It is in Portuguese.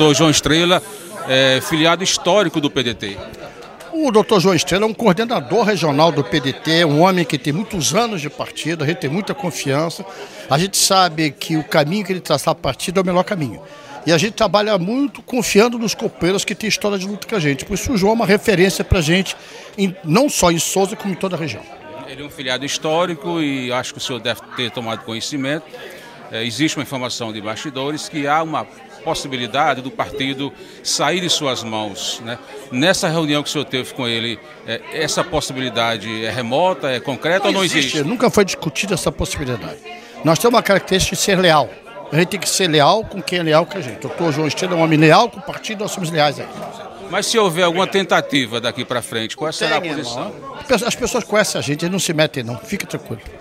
Doutor João Estrela, é, filiado histórico do PDT. O doutor João Estrela é um coordenador regional do PDT, um homem que tem muitos anos de partido, a gente tem muita confiança. A gente sabe que o caminho que ele traçar para partido é o melhor caminho. E a gente trabalha muito confiando nos copeiros que têm história de luta com a gente. Por isso o João é uma referência para a gente, em, não só em Souza, como em toda a região. Ele é um filiado histórico e acho que o senhor deve ter tomado conhecimento. É, existe uma informação de bastidores que há uma possibilidade do partido sair de suas mãos. Né? Nessa reunião que o senhor teve com ele, é, essa possibilidade é remota, é concreta não ou não existe? existe? Nunca foi discutida essa possibilidade. Nós temos uma característica de ser leal. A gente tem que ser leal com quem é leal com a gente. O doutor João Estrela é um homem leal com o partido, nós somos leais a ele. Mas se houver alguma tentativa daqui para frente, qual será a posição? As pessoas conhecem a gente, eles não se metem não, fica tranquilo.